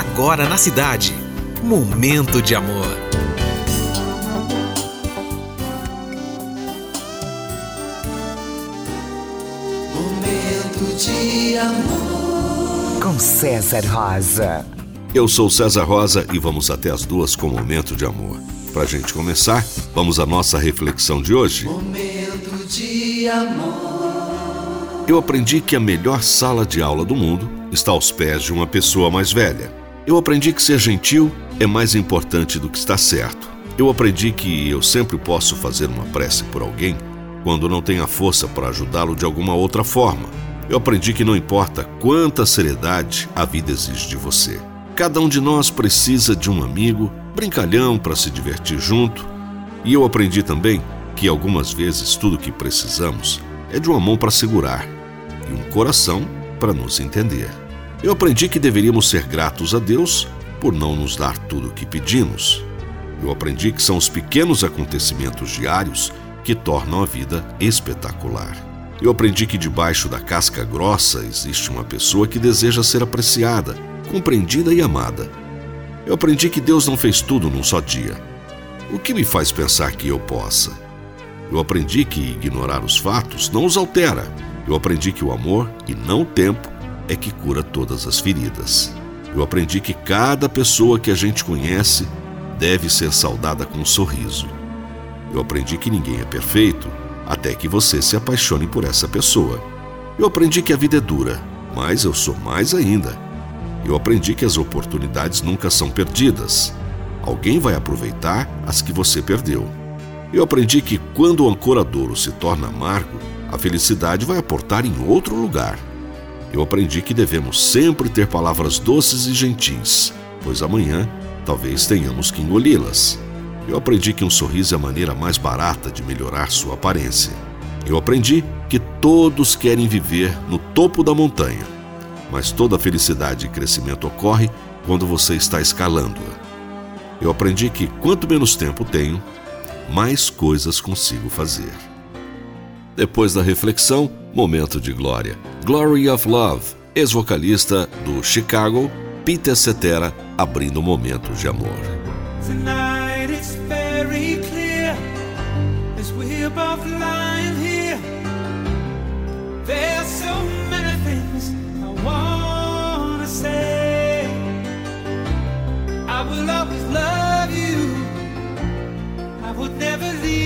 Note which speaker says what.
Speaker 1: agora na cidade. Momento de amor.
Speaker 2: Momento de amor.
Speaker 3: Com César Rosa.
Speaker 4: Eu sou César Rosa e vamos até as duas com Momento de Amor. Pra gente começar, vamos à nossa reflexão de hoje.
Speaker 2: Momento de amor.
Speaker 4: Eu aprendi que a melhor sala de aula do mundo está aos pés de uma pessoa mais velha. Eu aprendi que ser gentil é mais importante do que estar certo. Eu aprendi que eu sempre posso fazer uma prece por alguém quando não tenho a força para ajudá-lo de alguma outra forma. Eu aprendi que não importa quanta seriedade a vida exige de você. Cada um de nós precisa de um amigo, brincalhão para se divertir junto. E eu aprendi também que algumas vezes tudo o que precisamos é de uma mão para segurar e um coração para nos entender. Eu aprendi que deveríamos ser gratos a Deus por não nos dar tudo o que pedimos. Eu aprendi que são os pequenos acontecimentos diários que tornam a vida espetacular. Eu aprendi que debaixo da casca grossa existe uma pessoa que deseja ser apreciada, compreendida e amada. Eu aprendi que Deus não fez tudo num só dia. O que me faz pensar que eu possa? Eu aprendi que ignorar os fatos não os altera. Eu aprendi que o amor, e não o tempo, é que cura todas as feridas. Eu aprendi que cada pessoa que a gente conhece deve ser saudada com um sorriso. Eu aprendi que ninguém é perfeito até que você se apaixone por essa pessoa. Eu aprendi que a vida é dura, mas eu sou mais ainda. Eu aprendi que as oportunidades nunca são perdidas. Alguém vai aproveitar as que você perdeu. Eu aprendi que quando o ancoradouro se torna amargo, a felicidade vai aportar em outro lugar eu aprendi que devemos sempre ter palavras doces e gentis, pois amanhã talvez tenhamos que engoli-las. Eu aprendi que um sorriso é a maneira mais barata de melhorar sua aparência. Eu aprendi que todos querem viver no topo da montanha, mas toda felicidade e crescimento ocorre quando você está escalando-a. Eu aprendi que quanto menos tempo tenho, mais coisas consigo fazer. Depois da reflexão, momento de glória. Glory of Love, ex-vocalista do Chicago, Peter Cetera, abrindo momentos de amor. Tonight it's very clear as we're both lying here. There's so
Speaker 5: many things I wanna say. I will always love you. I would never leave.